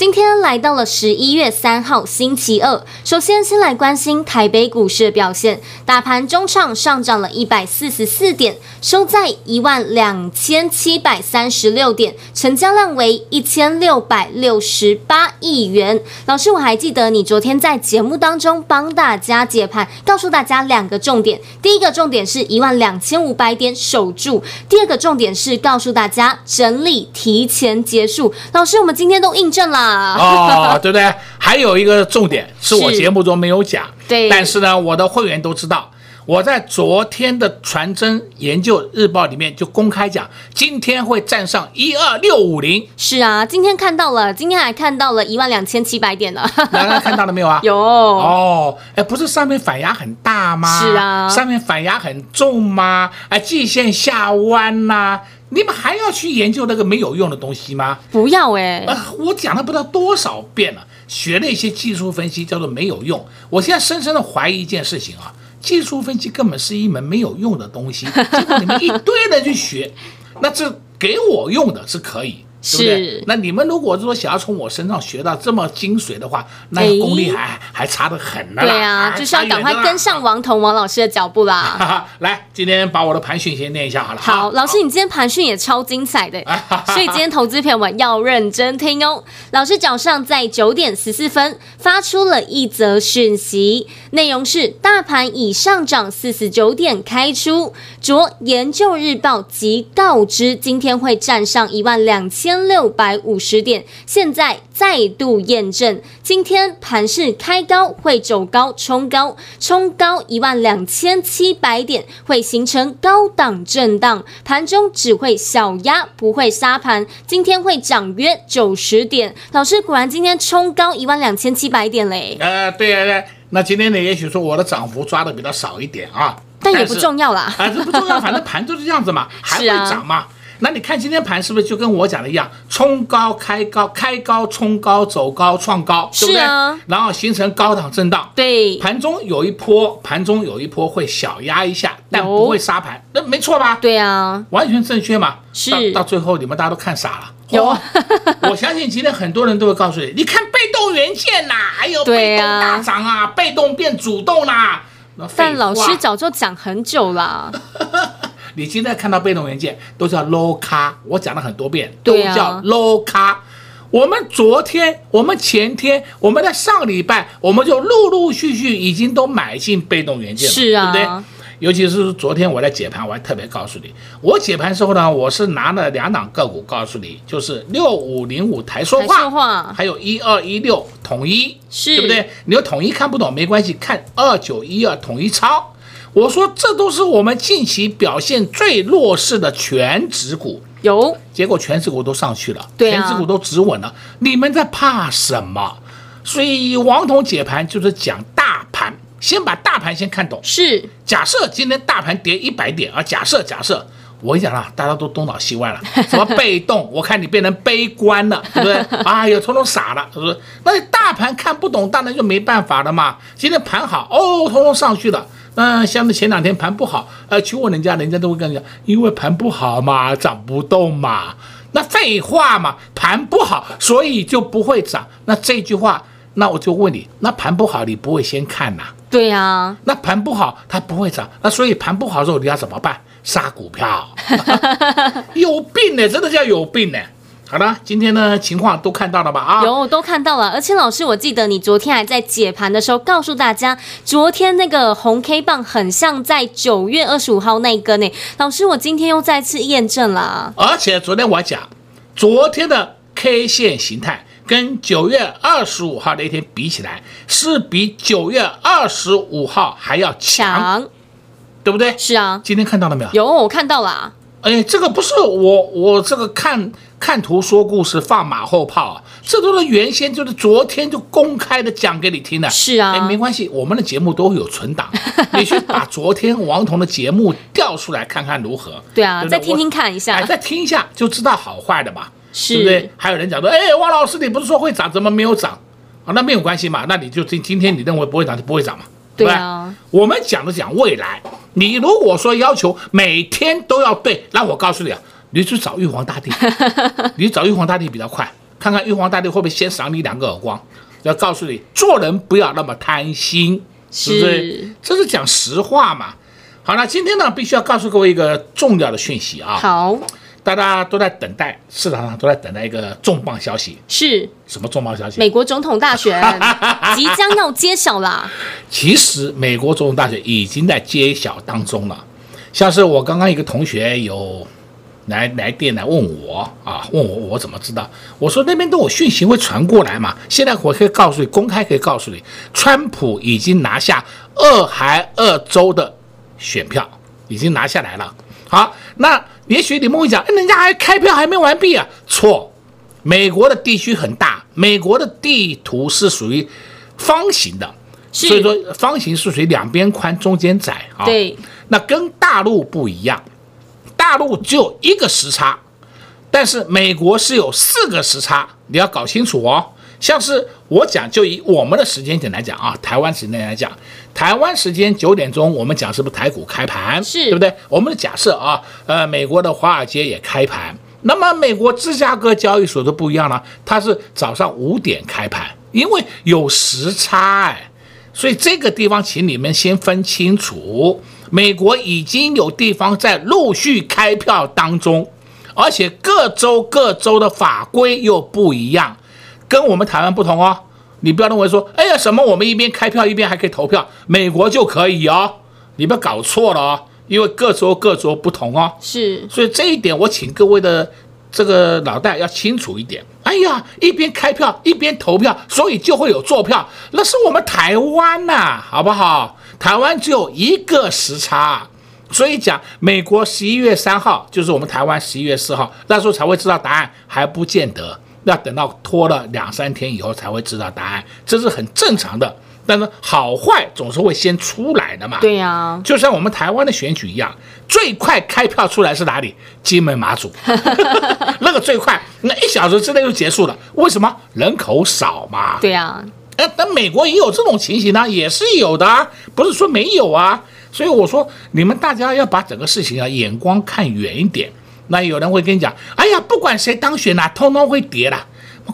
今天来到了十一月三号星期二，首先先来关心台北股市的表现，大盘中场上涨了一百四十四点，收在一万两千七百三十六点，成交量为一千六百六十八亿元。老师，我还记得你昨天在节目当中帮大家解盘，告诉大家两个重点，第一个重点是一万两千五百点守住，第二个重点是告诉大家整理提前结束。老师，我们今天都印证了。哦，对不对？还有一个重点是我节目中没有讲，对，但是呢，我的会员都知道，我在昨天的传真研究日报里面就公开讲，今天会站上一二六五零。是啊，今天看到了，今天还看到了一万两千七百点呢。大家看到了没有啊？有哦，哎，不是上面反压很大吗？是啊，上面反压很重吗？哎，季线下弯呐、啊。你们还要去研究那个没有用的东西吗？不要哎、欸！呃，我讲了不知道多少遍了，学了一些技术分析叫做没有用。我现在深深的怀疑一件事情啊，技术分析根本是一门没有用的东西，结果你们一堆人去学，那这给我用的是可以。是对不对？那你们如果说想要从我身上学到这么精髓的话，那个功力还、哎、还差得很呢。对啊，就是要赶快跟上王彤王老师的脚步啦。哈哈，来，今天把我的盘讯先念一下好了。好，老师，你今天盘讯也超精彩的，所以今天投资朋友们要认真听哦。老师早上在九点十四分发出了一则讯息，内容是：大盘已上涨四十九点开出，着研究日报即告知今天会站上一万两千。千六百五十点，现在再度验证，今天盘势开高会走高冲高，冲高一万两千七百点会形成高档震荡，盘中只会小压不会杀盘，今天会涨约九十点。老师果然今天冲高一万两千七百点嘞。呃，对啊，对，那今天呢，也许说我的涨幅抓的比较少一点啊，但也不重要啦，啊，这不重要，反正盘就是这样子嘛，还会涨嘛。那你看今天盘是不是就跟我讲的一样，冲高开高，开高冲高，走高创高，对不对？啊、然后形成高档震荡。对，盘中有一波，盘中有一波会小压一下，但不会杀盘，那没错吧？对啊，完全正确嘛。是到到最后你们大家都看傻了。有，哦、我相信今天很多人都会告诉你，你看被动元件呐，还有被动大涨啊，啊被动变主动啦。但老师早就讲很久了。你现在看到被动元件都叫 low 咖，我讲了很多遍，都叫 low 咖。啊、我们昨天、我们前天、我们在上礼拜，我们就陆陆续续已经都买进被动元件了，是啊，对不对？尤其是昨天我在解盘，我还特别告诉你，我解盘时候呢，我是拿了两档个股告诉你，就是六五零五台说话，还有一二一六统一，是对不对？你要统一看不懂没关系，看二九一二统一超。我说这都是我们近期表现最弱势的全指股，有结果全指股都上去了，对啊，权值股都止稳了，你们在怕什么？所以王彤解盘就是讲大盘，先把大盘先看懂。是，假设今天大盘跌一百点啊，假设假设，我跟你讲了，大家都东倒西歪了，什么被动，我看你变成悲观了，对不对？哎呀，统统傻了，是不是？那你大盘看不懂，当然就没办法了嘛。今天盘好，哦，统统上去了。嗯，像是前两天盘不好，呃，去问人家，人家都会跟你讲，因为盘不好嘛，涨不动嘛。那废话嘛，盘不好，所以就不会涨。那这句话，那我就问你，那盘不好，你不会先看呐？对呀。那盘不好，它不会涨。那所以盘不好的时候，你要怎么办？杀股票？有病呢，真的叫有病呢。好的，今天呢情况都看到了吧？啊，有都看到了，而且老师，我记得你昨天还在解盘的时候告诉大家，昨天那个红 K 棒很像在九月二十五号那一根呢。老师，我今天又再次验证了。而且昨天我讲，昨天的 K 线形态跟九月二十五号那天比起来，是比九月二十五号还要强，强对不对？是啊，今天看到了没有？有，我看到了。哎，这个不是我，我这个看看图说故事放马后炮啊，这都是原先就是昨天就公开的讲给你听的。是啊，哎，没关系，我们的节目都会有存档，你去把昨天王彤的节目调出来看看如何？对啊，对对再听听看一下，哎，再听一下就知道好坏的嘛，是对不对？还有人讲说，哎，王老师，你不是说会涨，怎么没有涨？啊，那没有关系嘛，那你就今今天你认为不会涨就不会涨嘛。对啊，我们讲的讲未来。你如果说要求每天都要对，那我告诉你啊，你去找玉皇大帝，你找玉皇大帝比较快，看看玉皇大帝会不会先赏你两个耳光。要告诉你，做人不要那么贪心，是不是？这是讲实话嘛。好，那今天呢，必须要告诉各位一个重要的讯息啊。好。大家都在等待，市场上都在等待一个重磅消息，是什么重磅消息？美国总统大选 即将要揭晓啦。其实美国总统大选已经在揭晓当中了。像是我刚刚一个同学有来来电来问我啊，问我我怎么知道？我说那边都有讯息会传过来嘛。现在我可以告诉你，公开可以告诉你，川普已经拿下俄亥俄州的选票，已经拿下来了。好，那。也许你们会讲，人家还开票还没完毕啊？错，美国的地区很大，美国的地图是属于方形的，所以说方形是属于两边宽中间窄啊。对，那跟大陆不一样，大陆只有一个时差，但是美国是有四个时差，你要搞清楚哦。像是我讲，就以我们的时间点来讲啊，台湾时间来讲，台湾时间九点钟，我们讲是不是台股开盘？是，对不对？我们的假设啊，呃，美国的华尔街也开盘，那么美国芝加哥交易所都不一样了，它是早上五点开盘，因为有时差哎，所以这个地方请你们先分清楚，美国已经有地方在陆续开票当中，而且各州各州的法规又不一样。跟我们台湾不同哦，你不要认为说，哎呀，什么我们一边开票一边还可以投票，美国就可以哦，你不要搞错了哦，因为各州各州不同哦。是，所以这一点我请各位的这个脑袋要清楚一点。哎呀，一边开票一边投票，所以就会有坐票，那是我们台湾呐，好不好？台湾只有一个时差，所以讲美国十一月三号就是我们台湾十一月四号，那时候才会知道答案，还不见得。要等到拖了两三天以后才会知道答案，这是很正常的。但是好坏总是会先出来的嘛。对呀、啊，就像我们台湾的选举一样，最快开票出来是哪里？金门马祖，那个最快，那一小时之内就结束了。为什么？人口少嘛。对呀、啊，哎，但美国也有这种情形呢，也是有的，不是说没有啊。所以我说，你们大家要把整个事情啊眼光看远一点。那有人会跟你讲，哎呀，不管谁当选啦，通通会跌啦，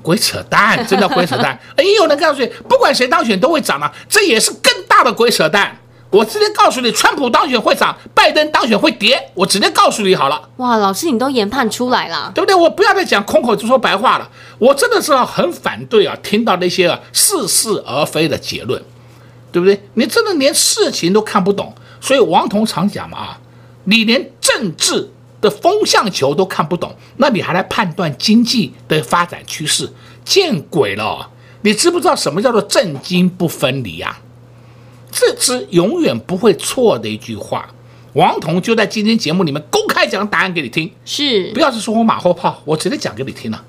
鬼扯淡，真的鬼扯淡。也，有人告诉你，不管谁当选都会涨了，这也是更大的鬼扯淡。我直接告诉你，川普当选会涨，拜登当选会跌，我直接告诉你好了。哇，老师你都研判出来了，对不对？我不要再讲空口就说白话了，我真的是很反对啊，听到那些啊似是而非的结论，对不对？你真的连事情都看不懂，所以王彤常讲嘛啊，你连政治。的风向球都看不懂，那你还来判断经济的发展趋势？见鬼了！你知不知道什么叫做政经不分离呀？这是永远不会错的一句话。王彤就在今天节目里面公开讲答案给你听，是不要是说我马后炮，我直接讲给你听了，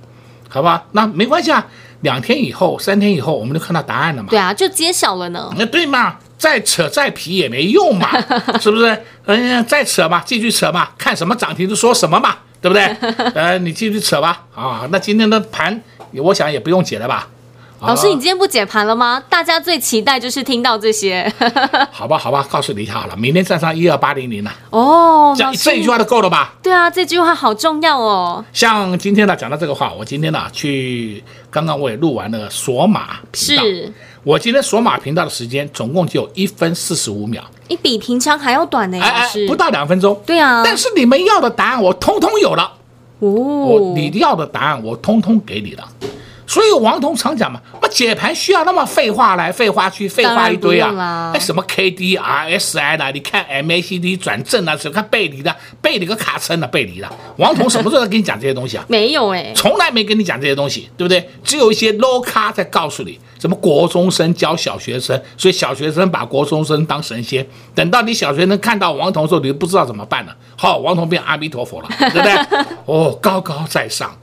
好吧？那没关系啊，两天以后、三天以后，我们就看到答案了嘛。对啊，就揭晓了呢。那对嘛？再扯再皮也没用嘛，是不是？嗯、呃，再扯嘛，继续扯嘛，看什么涨停就说什么嘛，对不对？呃，你继续扯吧。啊，那今天的盘，我想也不用解了吧？老师，你今天不解盘了吗？大家最期待就是听到这些。好吧，好吧，告诉你一下好了，明天站上一二八零零了。哦，这这一句话就够了吧？对啊，这句话好重要哦。像今天呢讲到这个话，我今天呢去，刚刚我也录完了锁码频道。是。我今天锁码频道的时间总共只有一分四十五秒，你比平常还要短呢，哎，不到两分钟。对啊，但是你们要的答案我通通有了，哦，我你要的答案我通通给你了，所以王彤常讲嘛，那解盘需要那么废话来废话去，废话一堆啊！哎，什么 K D R S I 的，你看 M A C D 转正啊，什么看背离的，背离个卡称的背离的。王彤什么时候在跟你讲这些东西啊？没有哎，从来没跟你讲这些东西，对不对？只有一些 low 咖在告诉你，什么国中生教小学生，所以小学生把国中生当神仙。等到你小学生看到王彤的时候，你就不知道怎么办了。好，王彤变阿弥陀佛了，对不对？哦，高高在上。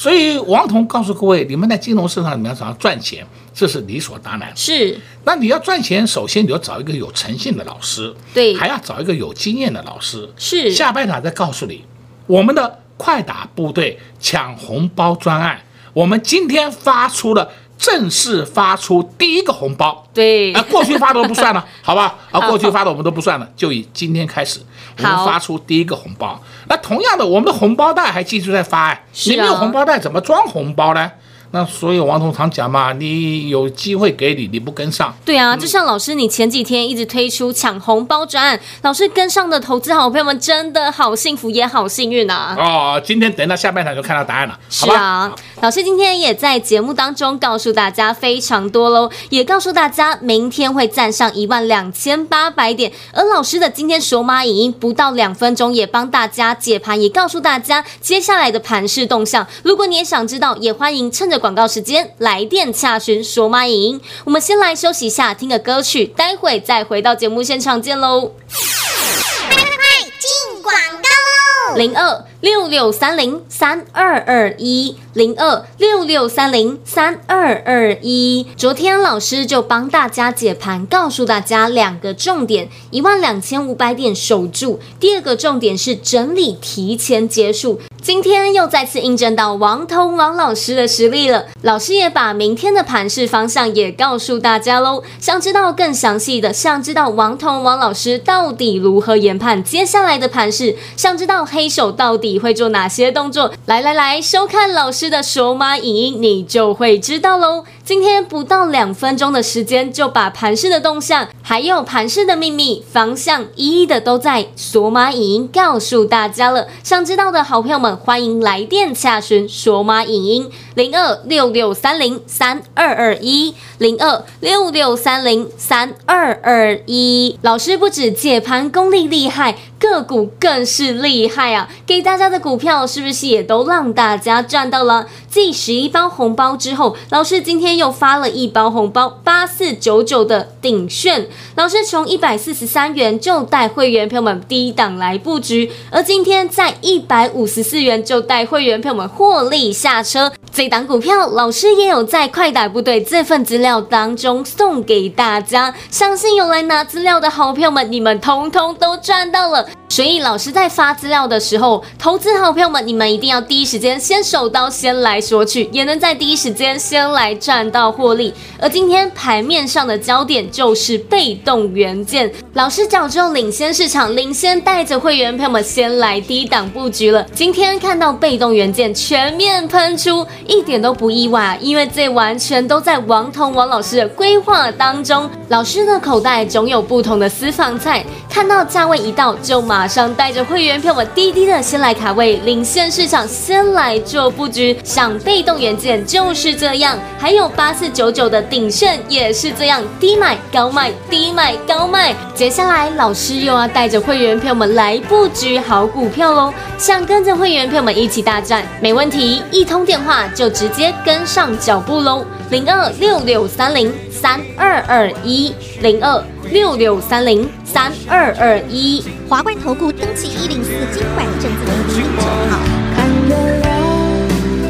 所以王彤告诉各位，你们在金融市场里面想要赚钱，这是理所当然。是，那你要赚钱，首先你要找一个有诚信的老师，对，还要找一个有经验的老师。是，下半场再告诉你，我们的快打部队抢红包专案，我们今天发出了。正式发出第一个红包，对，啊，过去发的都不算了，好吧？啊，过去发的我们都不算了，就以今天开始，我们发出第一个红包。那同样的，我们的红包袋还继续在发，哎，你没有红包袋怎么装红包呢？那所以王彤常讲嘛，你有机会给你，你不跟上。对啊，就像老师，你前几天一直推出抢红包专案，老师跟上的投资好朋友们真的好幸福也好幸运啊！哦，今天等到下半场就看到答案了。是啊，老师今天也在节目当中告诉大家非常多喽，也告诉大家明天会站上一万两千八百点，而老师的今天手马影音不到两分钟也帮大家解盘，也告诉大家接下来的盘势动向。如果你也想知道，也欢迎趁着。广告时间，来电洽询索马影音。我们先来休息一下，听个歌曲，待会再回到节目现场见喽。快快快，进广告喽！零二六六三零三二二一。零二六六三零三二二一，昨天老师就帮大家解盘，告诉大家两个重点：一万两千五百点守住；第二个重点是整理提前结束。今天又再次印证到王彤王老师的实力了。老师也把明天的盘势方向也告诉大家喽。想知道更详细的，想知道王彤王老师到底如何研判接下来的盘势，想知道黑手到底你会做哪些动作，来来来，收看老师。的手码影音，你就会知道喽。今天不到两分钟的时间，就把盘势的动向，还有盘势的秘密方向，一一的都在索马影音告诉大家了。想知道的好朋友们，欢迎来电洽询索马影音零二六六三零三二二一零二六六三零三二二一。老师不止解盘功力厉害，个股更是厉害啊！给大家的股票是不是也都让大家赚到了？继十一包红包之后，老师今天又发了一包红包，八四九九的鼎炫。老师从一百四十三元就带会员朋友们低档来布局，而今天在一百五十四元就带会员朋友们获利下车。这档股票，老师也有在快打部队这份资料当中送给大家，相信有来拿资料的好朋友们，你们通通都赚到了。所以老师在发资料的时候，投资好朋友们，你们一定要第一时间先手刀先来索取，也能在第一时间先来赚到获利。而今天盘面上的焦点就是被动元件，老师早就领先市场，领先带着会员朋友们先来低档布局了。今天看到被动元件全面喷出。一点都不意外，因为这完全都在王彤王老师的规划当中。老师的口袋总有不同的私房菜，看到价位一到，就马马上带着会员票们滴滴的先来卡位，领先市场，先来做布局。像被动元件就是这样，还有八四九九的鼎盛也是这样，低买高卖，低买高卖。接下来老师又要带着会员票们来布局好股票喽，想跟着会员票们一起大战，没问题，一通电话。就直接跟上脚步喽，零二六六三零三二二一，零二六六三零三二二一，华冠投顾登记一零四金管证字第零九号。看月亮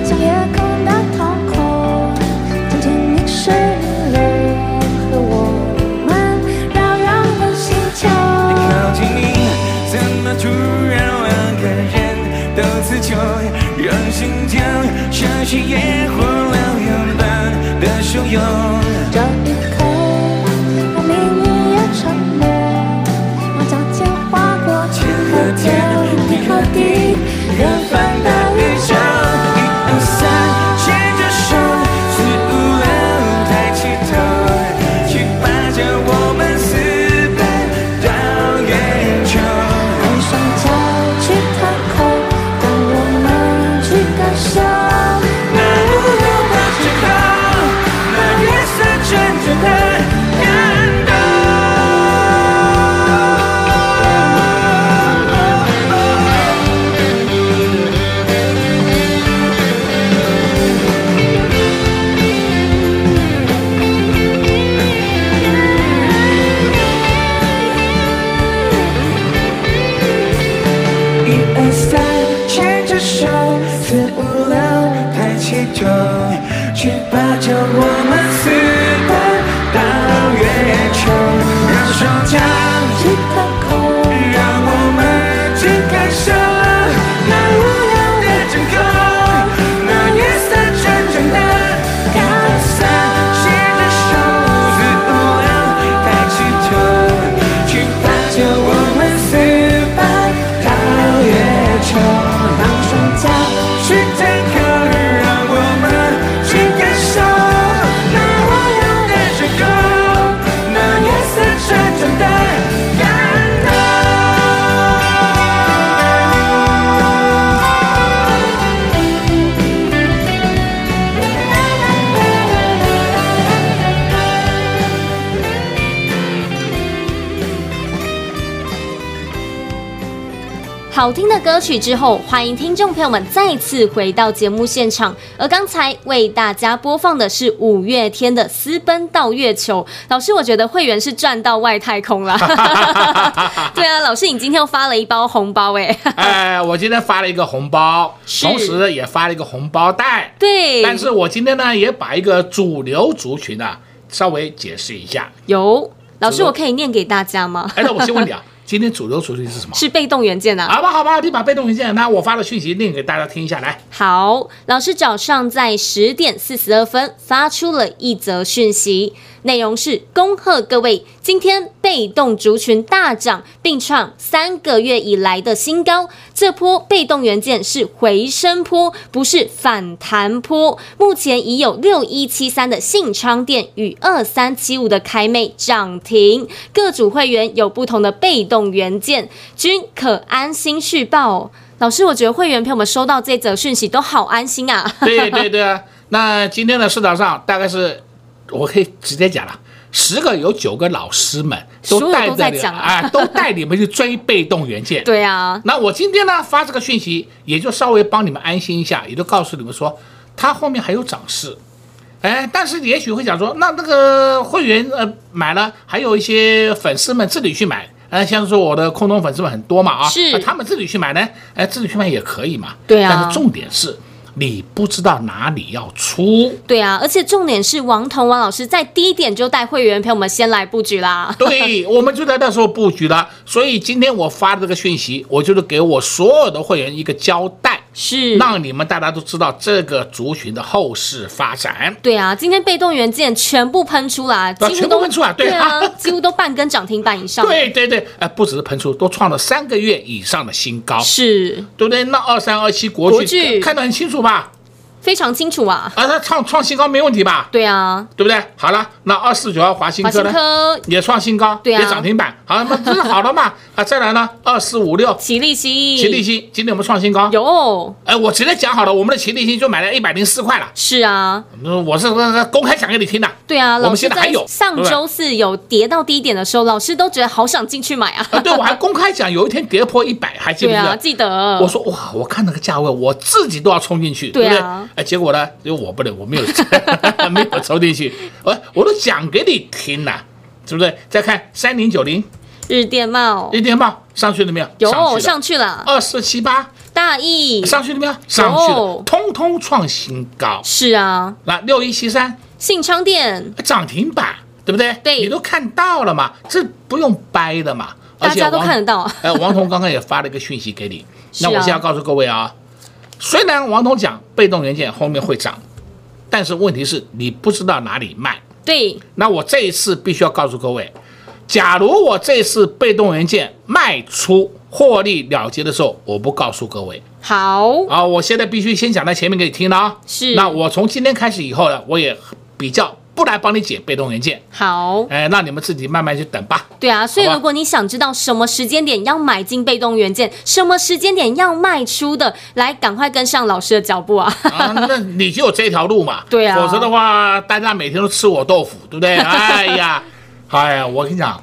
像夜空好听的歌曲之后，欢迎听众朋友们再次回到节目现场。而刚才为大家播放的是五月天的《私奔到月球》。老师，我觉得会员是赚到外太空了。对啊，老师，你今天又发了一包红包哎。哎，我今天发了一个红包，同时也发了一个红包袋。对，但是我今天呢，也把一个主流族群啊稍微解释一下。有老师，我可以念给大家吗？哎，那我先问你啊，今天主流族群是什么？是被动元件啊。好吧，好吧，你把被动元件，那我发的讯息念给大家听一下来。好，老师早上在十点四十二分发出了一则讯息，内容是恭贺各位，今天被动族群大涨，并创三个月以来的新高。这波被动元件是回升波，不是反弹波。目前已有六一七三的信昌电与二三七五的凯美涨停，各组会员有不同的被动元件，均可安心续报。老师，我觉得会员朋友们收到这则讯息都好安心啊！对对对啊，那今天的市场上大概是，我可以直接讲了，十个有九个老师们都带着你啊啊，都带你们去追被动元件。对啊，那我今天呢发这个讯息，也就稍微帮你们安心一下，也就告诉你们说，它后面还有涨势。哎，但是也许会讲说，那那个会员呃买了，还有一些粉丝们自己去买。呃，像是说我的空中粉丝们很多嘛啊，是那他们自己去买呢，哎，自己去买也可以嘛。对啊但是重点是，你不知道哪里要出。对啊，而且重点是王彤王老师在低点就带会员朋友们先来布局啦。对，我们就在那时候布局了。所以今天我发的这个讯息，我就是给我所有的会员一个交代，是，让你们大家都知道这个族群的后市发展。对啊，今天被动元件全部喷出来，几乎全部都喷出来对啊，几乎都半根涨停板以上。对对对，呃，不只是喷出，都创了三个月以上的新高，是对不对？那二三二七国国看得很清楚吧？非常清楚啊。啊，它创创新高没问题吧？对啊，对不对？好了，那二四九二华新科呢？科、也创新高，对啊也涨停板。好，那这是好了嘛？啊，再来呢，二四五六齐立新，齐立新，今天我们创新高。有，哎，我直接讲好了，我们的齐立新就买了一百零四块了。是啊，嗯我是呃公开讲给你听的。对啊，我老师在们现在还有上周四有跌到低点的时候，老师都觉得好想进去买啊。啊，对，我还公开讲，有一天跌破一百，还记不记得？记得。我说哇，我看那个价位，我自己都要冲进去，对啊不对？哎，结果呢，因为我不能，我没有 没有抽进去，我我都讲给你听了，是不是？再看三零九零。日电茂日电报上去了没有？有上去了。二四七八。大意。上去了没有？上去了，通通创新高。是啊，那六一七三。信昌电涨停板，对不对？对。你都看到了嘛，这不用掰的嘛。大家都看得到。哎，王彤刚刚也发了一个讯息给你，那我现在要告诉各位啊，虽然王彤讲被动元件后面会涨，但是问题是你不知道哪里卖。对，那我这一次必须要告诉各位，假如我这次被动元件卖出获利了结的时候，我不告诉各位好，啊，我现在必须先讲在前面给你听了啊。是那我从今天开始以后呢，我也比较不来帮你解被动元件，好，哎，那你们自己慢慢去等吧。对啊，所以如果你想知道什么时间点要买进被动元件，什么时间点要卖出的，来赶快跟上老师的脚步啊！啊，那你就有这条路嘛。对啊否则的话，大家每天都吃我豆腐，对不对？哎呀，哎呀，我跟你讲，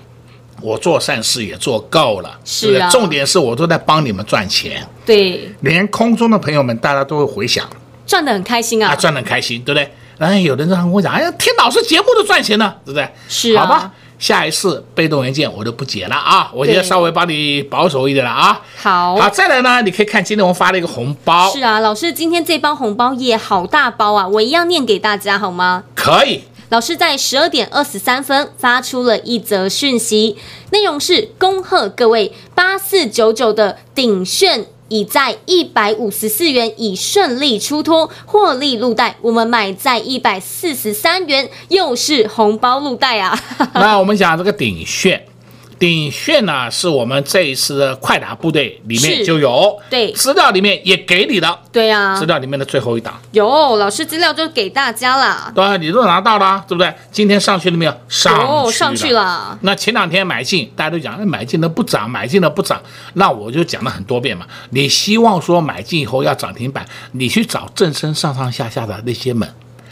我做善事也做够了，是啊重点是我都在帮你们赚钱，对，连空中的朋友们大家都会回想，赚得很开心啊！啊，赚得很开心，对不对？哎，有的人跟我讲，哎呀，听老师节目都赚钱呢，对不对？是啊好吧，下一次被动元件我就不解了啊，我现在稍微帮你保守一点了啊。好，好，再来呢，你可以看今天我们发了一个红包。是啊，老师今天这包红包也好大包啊，我一样念给大家好吗？可以。老师在十二点二十三分发出了一则讯息，内容是恭贺各位八四九九的鼎炫已在一百五十四元已顺利出脱获利入袋，我们买在一百四十三元，又是红包入袋啊！那我们讲这个顶炫。鼎炫呢，是我们这一次的快打部队里面就有，对，资料里面也给你的，对呀、啊，资料里面的最后一档有，老师资料就给大家了，对、啊，你都拿到了，对不对？今天上去了没有？上去了，上去了。那前两天买进，大家都讲，哎，买进的不涨，买进的不涨，那我就讲了很多遍嘛。你希望说买进以后要涨停板，你去找正身上上下下的那些们，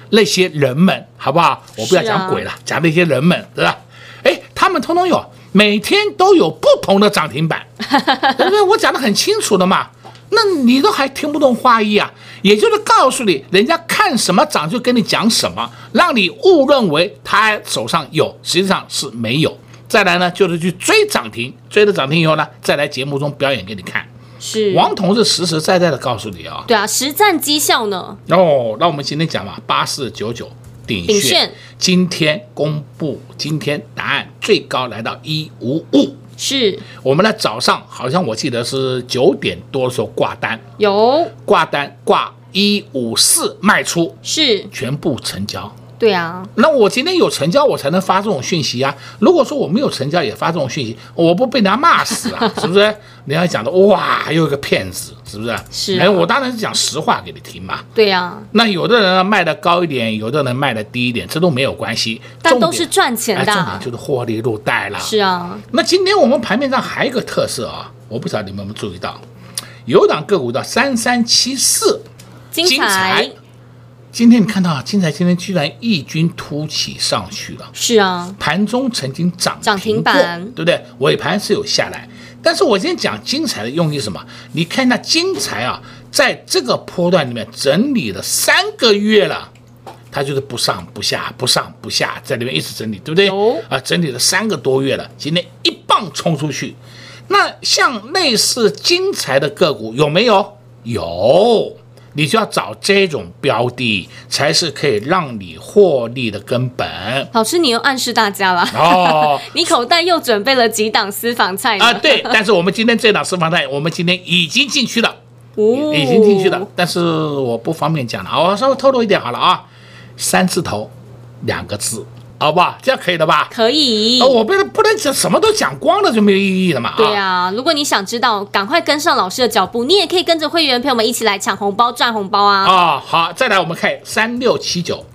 那些人们，好不好？我不要讲鬼了，啊、讲那些人们，对吧？哎，他们通通有。每天都有不同的涨停板，对不对？我讲的很清楚的嘛，那你都还听不懂话意啊？也就是告诉你，人家看什么涨就跟你讲什么，让你误认为他手上有，实际上是没有。再来呢，就是去追涨停，追了涨停以后呢，再来节目中表演给你看。是王彤是实实在在的告诉你啊，对啊，实战绩效呢？哦，那我们今天讲嘛，八四九九。鼎炫今天公布，今天答案最高来到一五五，是。我们呢早上好像我记得是九点多的时候挂单，有。挂单挂一五四卖出，是。全部成交。对啊，那我今天有成交，我才能发这种讯息啊。如果说我没有成交也发这种讯息，我不被人家骂死啊？是不是？人家讲的哇，又一个骗子，是不是？是、啊。哎，我当然是讲实话给你听嘛。对呀、啊。那有的人卖的高一点，有的人卖的低一点，这都没有关系。但都是赚钱的。重点就是获利入袋了。是啊。那今天我们盘面上还有一个特色啊，我不知道你们有没有注意到，有档个股叫三三七四，精彩。今天你看到啊，金财，今天居然异军突起上去了。是啊，盘中曾经涨涨停板，对不对？尾盘是有下来，但是我今天讲精彩的用意是什么？你看那金财啊，在这个波段里面整理了三个月了，它就是不上不下，不上不下，在里面一直整理，对不对？有啊，整理了三个多月了，今天一棒冲出去。那像类似金财的个股有没有？有。你就要找这种标的，才是可以让你获利的根本。老师，你又暗示大家了哦，你口袋又准备了几档私房菜啊？对，但是我们今天这档私房菜，我们今天已经进去了，哦，已经进去了，但是我不方便讲了，我稍微透露一点好了啊，三字头，两个字。好不好，这样可以的吧？可以。哦我不能不能讲什么都讲光了就没有意义了嘛？对啊，如果你想知道，赶快跟上老师的脚步，你也可以跟着会员朋友们一起来抢红包赚红包啊！啊，好，再来我们看三六七九，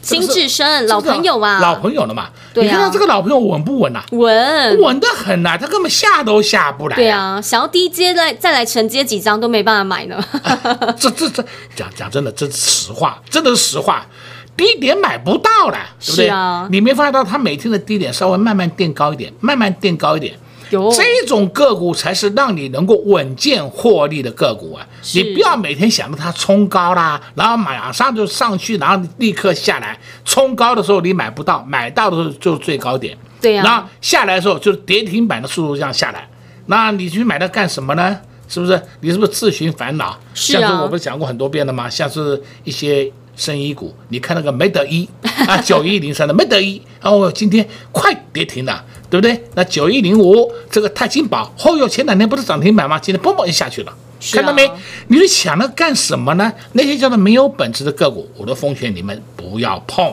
新至升老朋友啊，老朋友了嘛？对啊，你看看这个老朋友稳不稳呐？稳，稳得很呐，他根本下都下不来。对啊，想要低接再再来承接几张都没办法买呢。这这这讲讲真的，这是实话，真的是实话。低点买不到了，对不对？啊、你没发现到它每天的低点稍微慢慢垫高一点，慢慢垫高一点。有这种个股才是让你能够稳健获利的个股啊！你不要每天想着它冲高啦，然后马上就上去，然后立刻下来。冲高的时候你买不到，买到的时候就是最高点。对呀、啊。然后下来的时候就是跌停板的速度这样下来，那你去买它干什么呢？是不是？你是不是自寻烦恼？是啊。像是我不是讲过很多遍了吗？像是一些。生医股，你看那个没得一啊，九一零三的没得一，哦，今天快跌停了，对不对？那九一零五这个泰金宝，哦哟，前两天不是涨停板吗？今天嘣嘣就下去了，啊、看到没？你是想那干什么呢？那些叫做没有本质的个股，我都奉劝你们不要碰。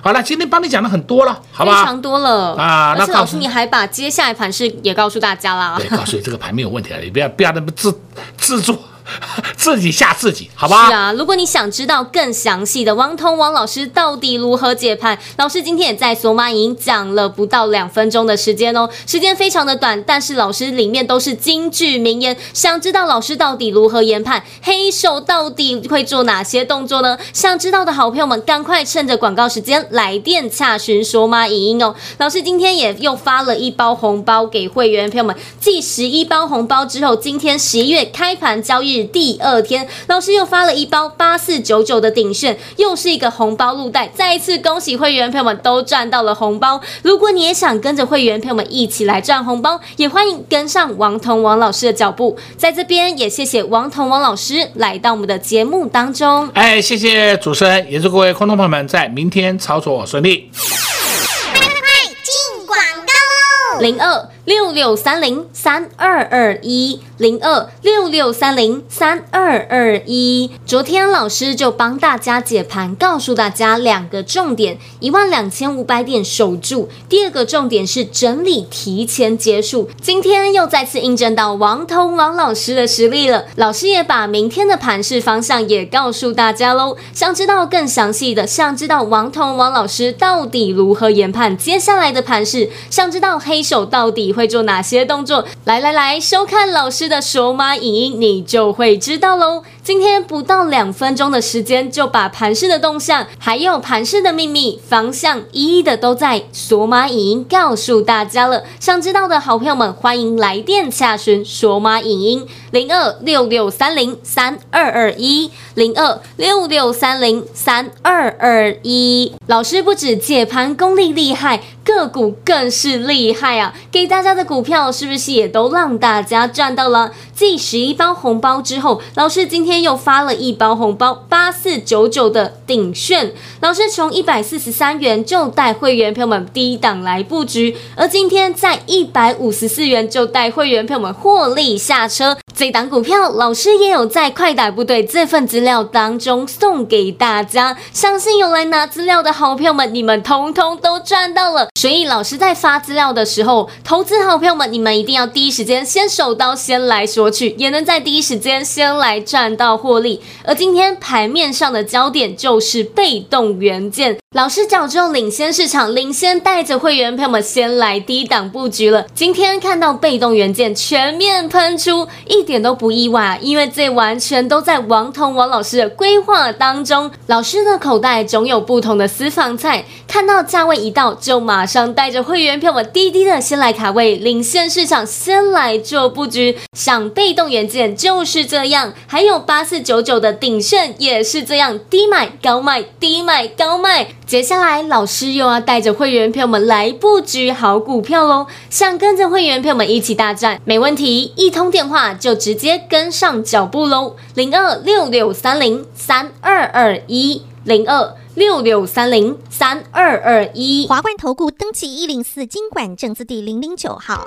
好了，今天帮你讲的很多了，好吧？非常多了啊！那老师，你还把接下来盘势也告诉大家了。对，告诉你这个盘没有问题了，你不要不要那么自自作。自己吓自己，好吧？是啊，如果你想知道更详细的王通王老师到底如何解盘，老师今天也在索马影音讲了不到两分钟的时间哦，时间非常的短，但是老师里面都是金句名言。想知道老师到底如何研判，黑手到底会做哪些动作呢？想知道的好朋友们，赶快趁着广告时间来电洽询索马影音哦。老师今天也又发了一包红包给会员朋友们，继十一包红包之后，今天十一月开盘交易日。第二天，老师又发了一包八四九九的鼎炫，又是一个红包入袋。再一次恭喜会员朋友们都赚到了红包。如果你也想跟着会员朋友们一起来赚红包，也欢迎跟上王彤王老师的脚步。在这边也谢谢王彤王老师来到我们的节目当中。哎，谢谢主持人，也祝各位观众朋友们在明天操作顺利。快进广告喽零二六六三零三二二一零二六六三零三二二一。昨天老师就帮大家解盘，告诉大家两个重点：一万两千五百点守住；第二个重点是整理提前结束。今天又再次印证到王彤王老师的实力了。老师也把明天的盘势方向也告诉大家喽。想知道更详细的，想知道王彤王老师到底如何研判接下来的盘势，想知道黑手到底会做哪些动作？来来来，收看老师的手马影音，你就会知道喽。今天不到两分钟的时间，就把盘势的动向，还有盘势的秘密方向，一一的都在索马影音告诉大家了。想知道的好朋友们，欢迎来电洽询索马影音零二六六三零三二二一零二六六三零三二二一。老师不止解盘功力厉害。个股更是厉害啊！给大家的股票是不是也都让大家赚到了？第十一包红包之后，老师今天又发了一包红包，八四九九的鼎炫。老师从一百四十三元就带会员朋友们低档来布局，而今天在一百五十四元就带会员朋友们获利下车。这档股票，老师也有在快打部队这份资料当中送给大家。相信有来拿资料的好朋友们，你们通通都赚到了。所以老师在发资料的时候，投资好朋友们，你们一定要第一时间先手刀先来索取，也能在第一时间先来赚到获利。而今天盘面上的焦点就是被动元件。老师早就领先市场，领先带着会员朋友们先来低档布局了。今天看到被动元件全面喷出，一一点都不意外，因为这完全都在王彤王老师的规划当中。老师的口袋总有不同的私房菜，看到价位一到，就马上带着会员朋友们低低的先来卡位，领先市场先来做布局。想被动元件就是这样，还有八四九九的鼎炫也是这样，低买高卖，低买高卖。接下来，老师又要带着会员朋友们来布局好股票喽！想跟着会员朋友们一起大战，没问题，一通电话就直接跟上脚步喽！零二六六三零三二二一，零二六六三零三二二一，华冠投顾登记一零四金管证字第零零九号。